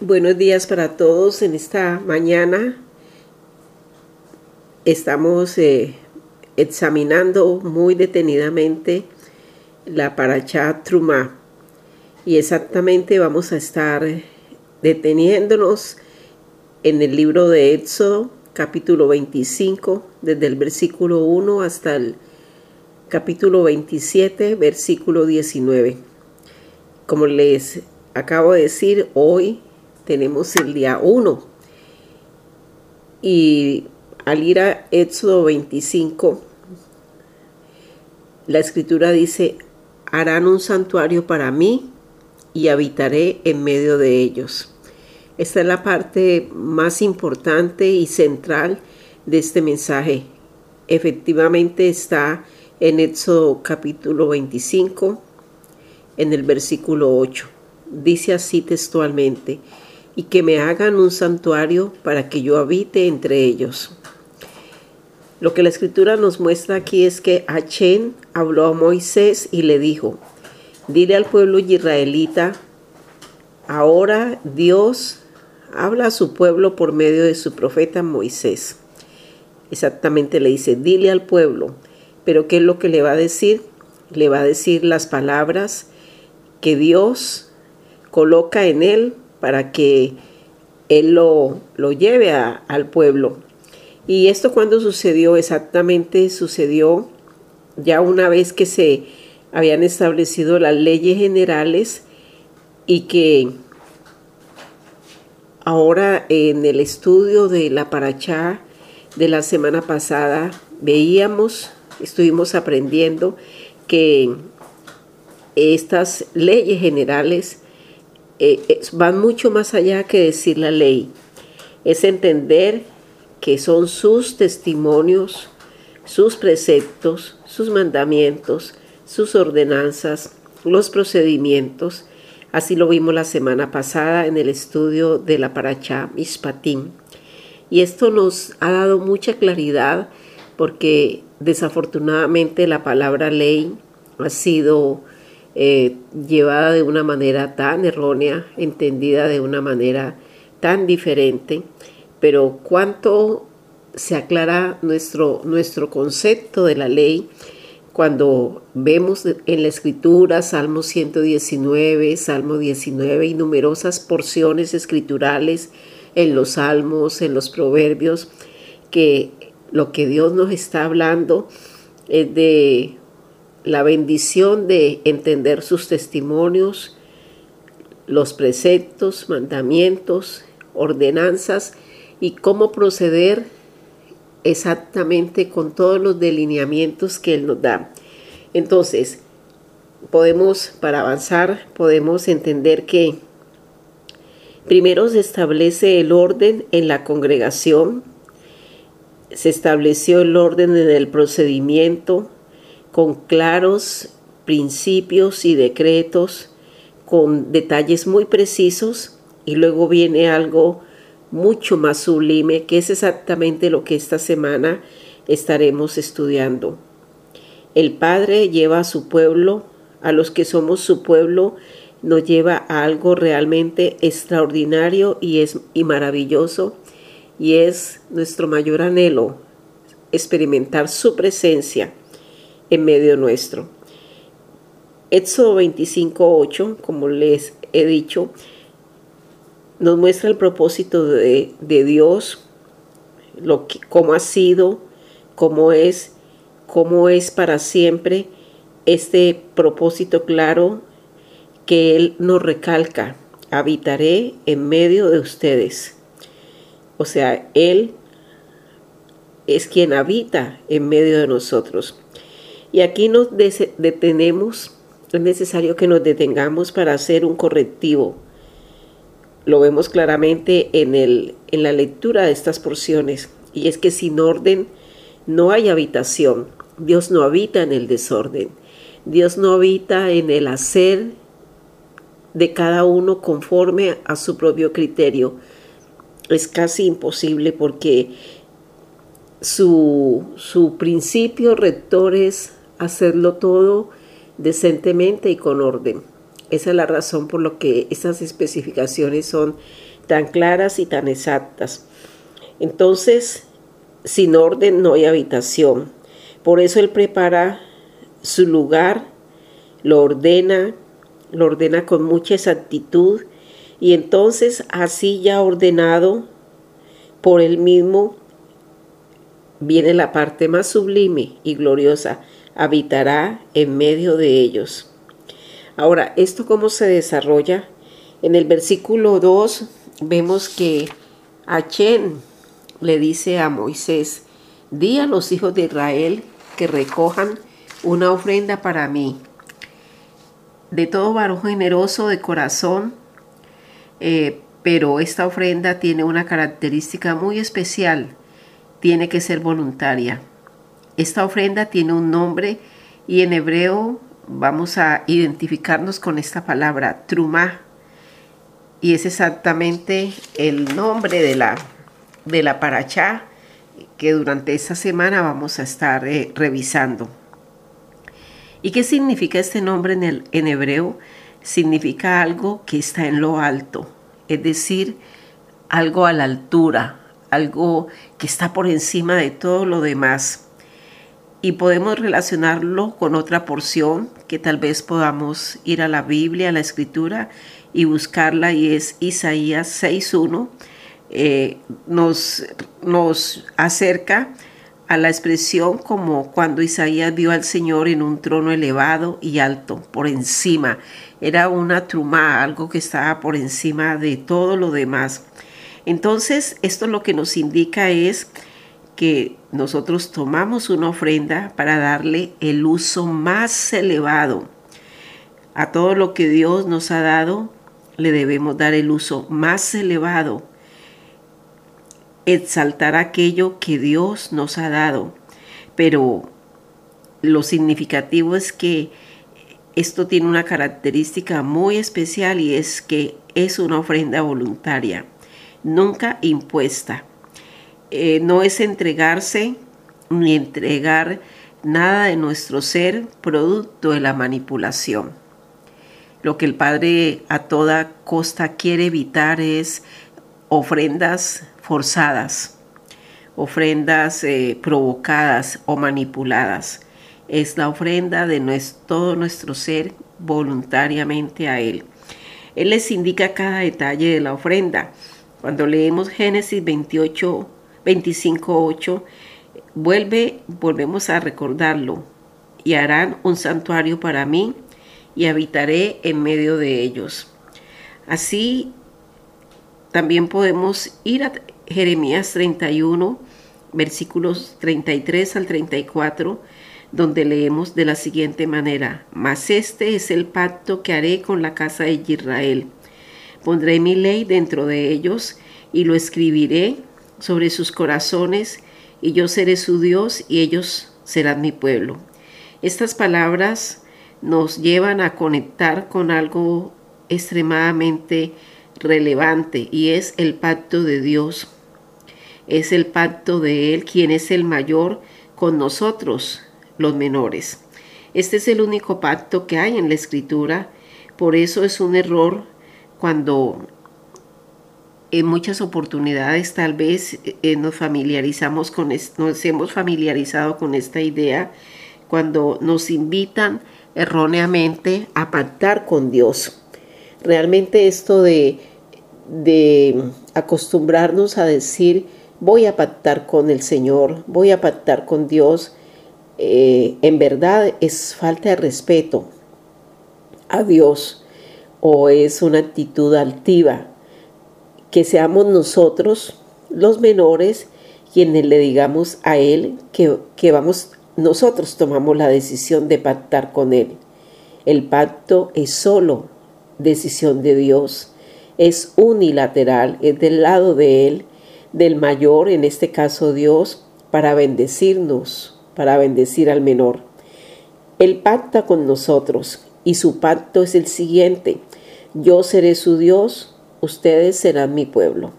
Buenos días para todos en esta mañana. Estamos eh, examinando muy detenidamente la Parachá Trumá y exactamente vamos a estar deteniéndonos en el libro de Éxodo, capítulo 25, desde el versículo 1 hasta el capítulo 27, versículo 19. Como les acabo de decir, hoy tenemos el día 1. Y al ir a Éxodo 25, la escritura dice, harán un santuario para mí y habitaré en medio de ellos. Esta es la parte más importante y central de este mensaje. Efectivamente está en Éxodo capítulo 25, en el versículo 8. Dice así textualmente, y que me hagan un santuario para que yo habite entre ellos. Lo que la escritura nos muestra aquí es que Achén habló a Moisés y le dijo, dile al pueblo israelita, ahora Dios habla a su pueblo por medio de su profeta Moisés. Exactamente le dice, dile al pueblo, pero ¿qué es lo que le va a decir? Le va a decir las palabras que Dios coloca en él para que él lo, lo lleve al pueblo. Y esto cuando sucedió exactamente sucedió ya una vez que se habían establecido las leyes generales y que ahora en el estudio de la Parachá de la semana pasada veíamos, estuvimos aprendiendo que estas leyes generales eh, van mucho más allá que decir la ley. Es entender que son sus testimonios, sus preceptos, sus mandamientos, sus ordenanzas, los procedimientos. Así lo vimos la semana pasada en el estudio de la Parachá Mishpatim. Y esto nos ha dado mucha claridad porque desafortunadamente la palabra ley ha sido eh, llevada de una manera tan errónea, entendida de una manera tan diferente, pero cuánto se aclara nuestro, nuestro concepto de la ley cuando vemos en la escritura Salmo 119, Salmo 19 y numerosas porciones escriturales en los salmos, en los proverbios, que lo que Dios nos está hablando es de la bendición de entender sus testimonios, los preceptos, mandamientos, ordenanzas y cómo proceder exactamente con todos los delineamientos que Él nos da. Entonces, podemos, para avanzar, podemos entender que primero se establece el orden en la congregación, se estableció el orden en el procedimiento, con claros principios y decretos, con detalles muy precisos, y luego viene algo mucho más sublime, que es exactamente lo que esta semana estaremos estudiando. El Padre lleva a su pueblo, a los que somos su pueblo, nos lleva a algo realmente extraordinario y, es, y maravilloso, y es nuestro mayor anhelo, experimentar su presencia en medio nuestro. Éxodo 25.8, como les he dicho, nos muestra el propósito de, Dios, lo que, cómo ha sido, cómo es, cómo es para siempre este propósito claro que Él nos recalca. Habitaré en medio de ustedes. O sea, Él es quien habita en medio de nosotros. Y aquí nos detenemos, es necesario que nos detengamos para hacer un correctivo. Lo vemos claramente en, el, en la lectura de estas porciones. Y es que sin orden no hay habitación. Dios no habita en el desorden. Dios no habita en el hacer de cada uno conforme a su propio criterio. Es casi imposible porque su, su principio rector es hacerlo todo decentemente y con orden. Esa es la razón por lo que estas especificaciones son tan claras y tan exactas. Entonces, sin orden no hay habitación. Por eso Él prepara su lugar, lo ordena, lo ordena con mucha exactitud y entonces así ya ordenado por Él mismo, viene la parte más sublime y gloriosa, habitará en medio de ellos. Ahora, ¿esto cómo se desarrolla? En el versículo 2 vemos que Achen le dice a Moisés, di a los hijos de Israel que recojan una ofrenda para mí. De todo varón generoso de corazón, eh, pero esta ofrenda tiene una característica muy especial, tiene que ser voluntaria. Esta ofrenda tiene un nombre y en hebreo vamos a identificarnos con esta palabra, trumá, y es exactamente el nombre de la, de la paracha que durante esta semana vamos a estar eh, revisando. ¿Y qué significa este nombre en, el, en hebreo? Significa algo que está en lo alto, es decir, algo a la altura, algo que está por encima de todo lo demás. Y podemos relacionarlo con otra porción que tal vez podamos ir a la Biblia, a la Escritura y buscarla, y es Isaías 6.1. Eh, nos, nos acerca a la expresión como cuando Isaías vio al Señor en un trono elevado y alto, por encima. Era una truma, algo que estaba por encima de todo lo demás. Entonces, esto lo que nos indica es que nosotros tomamos una ofrenda para darle el uso más elevado. A todo lo que Dios nos ha dado, le debemos dar el uso más elevado exaltar aquello que Dios nos ha dado. Pero lo significativo es que esto tiene una característica muy especial y es que es una ofrenda voluntaria, nunca impuesta. Eh, no es entregarse ni entregar nada de nuestro ser producto de la manipulación. Lo que el Padre a toda costa quiere evitar es ofrendas forzadas, ofrendas eh, provocadas o manipuladas. Es la ofrenda de todo nuestro ser voluntariamente a Él. Él les indica cada detalle de la ofrenda. Cuando leemos Génesis 28, 25, 8, vuelve, volvemos a recordarlo. Y harán un santuario para mí y habitaré en medio de ellos. Así también podemos ir a Jeremías 31, versículos 33 al 34, donde leemos de la siguiente manera, Mas este es el pacto que haré con la casa de Israel. Pondré mi ley dentro de ellos y lo escribiré sobre sus corazones, y yo seré su Dios y ellos serán mi pueblo. Estas palabras nos llevan a conectar con algo extremadamente relevante y es el pacto de Dios es el pacto de Él, quien es el mayor con nosotros, los menores. Este es el único pacto que hay en la escritura, por eso es un error cuando en muchas oportunidades tal vez eh, nos familiarizamos con nos hemos familiarizado con esta idea cuando nos invitan erróneamente a pactar con Dios. Realmente esto de, de acostumbrarnos a decir voy a pactar con el Señor, voy a pactar con Dios, eh, en verdad es falta de respeto a Dios o es una actitud altiva. Que seamos nosotros, los menores, quienes le digamos a Él que, que vamos, nosotros tomamos la decisión de pactar con Él. El pacto es solo decisión de Dios, es unilateral, es del lado de Él del mayor, en este caso Dios, para bendecirnos, para bendecir al menor. Él pacta con nosotros y su pacto es el siguiente. Yo seré su Dios, ustedes serán mi pueblo.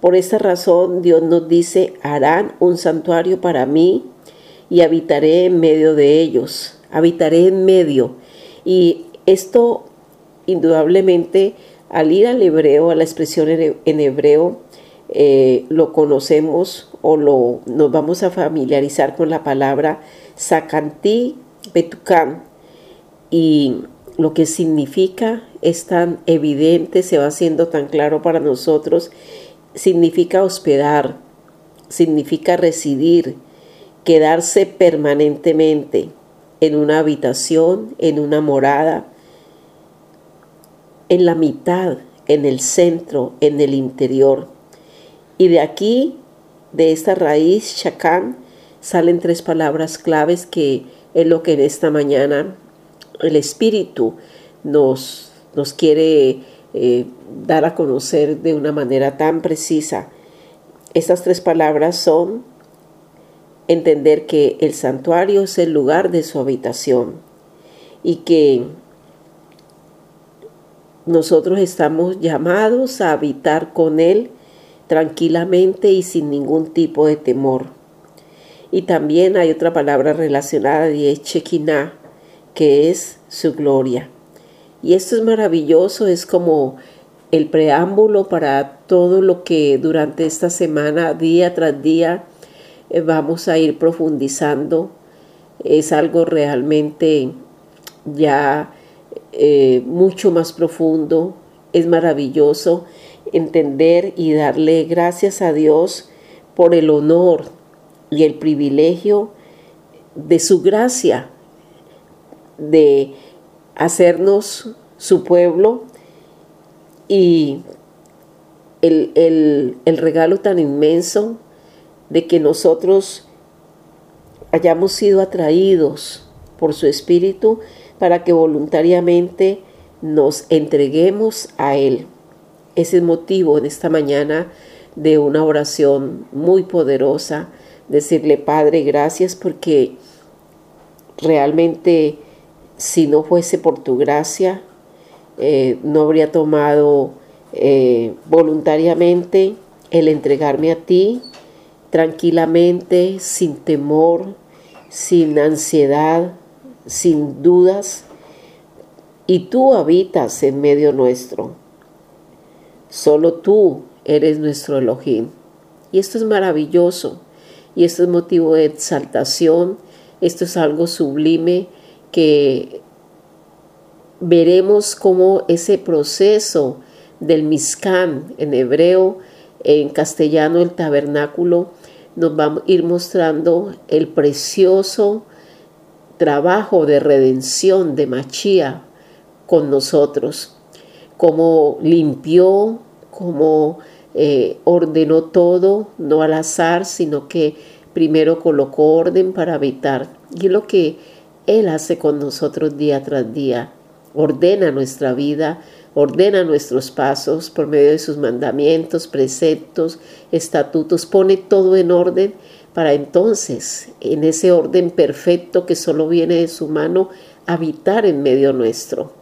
Por esta razón Dios nos dice, harán un santuario para mí y habitaré en medio de ellos. Habitaré en medio. Y esto indudablemente al ir al hebreo, a la expresión en hebreo, eh, lo conocemos o lo, nos vamos a familiarizar con la palabra Sakantí Betukan y lo que significa es tan evidente, se va haciendo tan claro para nosotros, significa hospedar, significa residir, quedarse permanentemente en una habitación, en una morada, en la mitad, en el centro, en el interior. Y de aquí, de esta raíz, Shakán, salen tres palabras claves que es lo que en esta mañana el Espíritu nos, nos quiere eh, dar a conocer de una manera tan precisa. Estas tres palabras son entender que el santuario es el lugar de su habitación y que nosotros estamos llamados a habitar con Él tranquilamente y sin ningún tipo de temor. Y también hay otra palabra relacionada de Shekinah, que es su gloria. Y esto es maravilloso, es como el preámbulo para todo lo que durante esta semana, día tras día, eh, vamos a ir profundizando. Es algo realmente ya eh, mucho más profundo, es maravilloso entender y darle gracias a Dios por el honor y el privilegio de su gracia, de hacernos su pueblo y el, el, regalo tan inmenso de que nosotros hayamos sido atraídos por su Espíritu para que voluntariamente nos entreguemos a Él. Ese es motivo en esta mañana de una oración muy poderosa, decirle Padre, gracias porque realmente si no fuese por tu gracia, eh, no habría tomado eh, voluntariamente el entregarme a ti tranquilamente, sin temor, sin ansiedad, sin dudas, y tú habitas en medio nuestro. Solo tú eres nuestro Elohim. Y esto es maravilloso. Y esto es motivo de exaltación. Esto es algo sublime que veremos cómo ese proceso del Mizkan en hebreo, en castellano el tabernáculo, nos va a ir mostrando el precioso trabajo de redención de Machía con nosotros cómo limpió, cómo eh, ordenó todo, no al azar, sino que primero colocó orden para habitar. Y es lo que Él hace con nosotros día tras día. Ordena nuestra vida, ordena nuestros pasos por medio de sus mandamientos, preceptos, estatutos, pone todo en orden para entonces, en ese orden perfecto que solo viene de su mano, habitar en medio nuestro.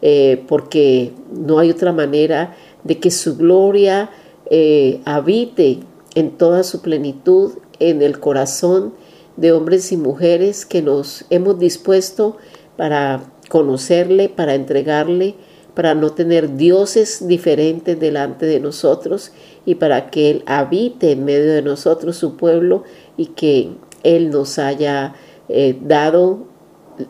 Eh, porque no hay otra manera de que su gloria eh, habite en toda su plenitud en el corazón de hombres y mujeres que nos hemos dispuesto para conocerle, para entregarle, para no tener dioses diferentes delante de nosotros y para que Él habite en medio de nosotros, su pueblo, y que Él nos haya eh, dado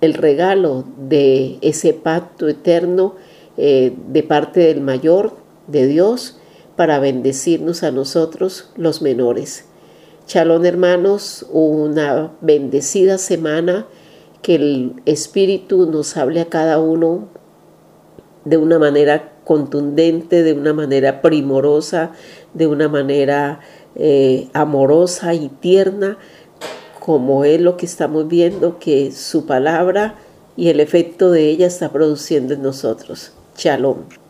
el regalo de ese pacto eterno eh, de parte del mayor, de Dios, para bendecirnos a nosotros los menores. Chalón hermanos, una bendecida semana, que el Espíritu nos hable a cada uno de una manera contundente, de una manera primorosa, de una manera eh, amorosa y tierna, como es lo que estamos viendo que su palabra y el efecto de ella está produciendo en nosotros. Shalom.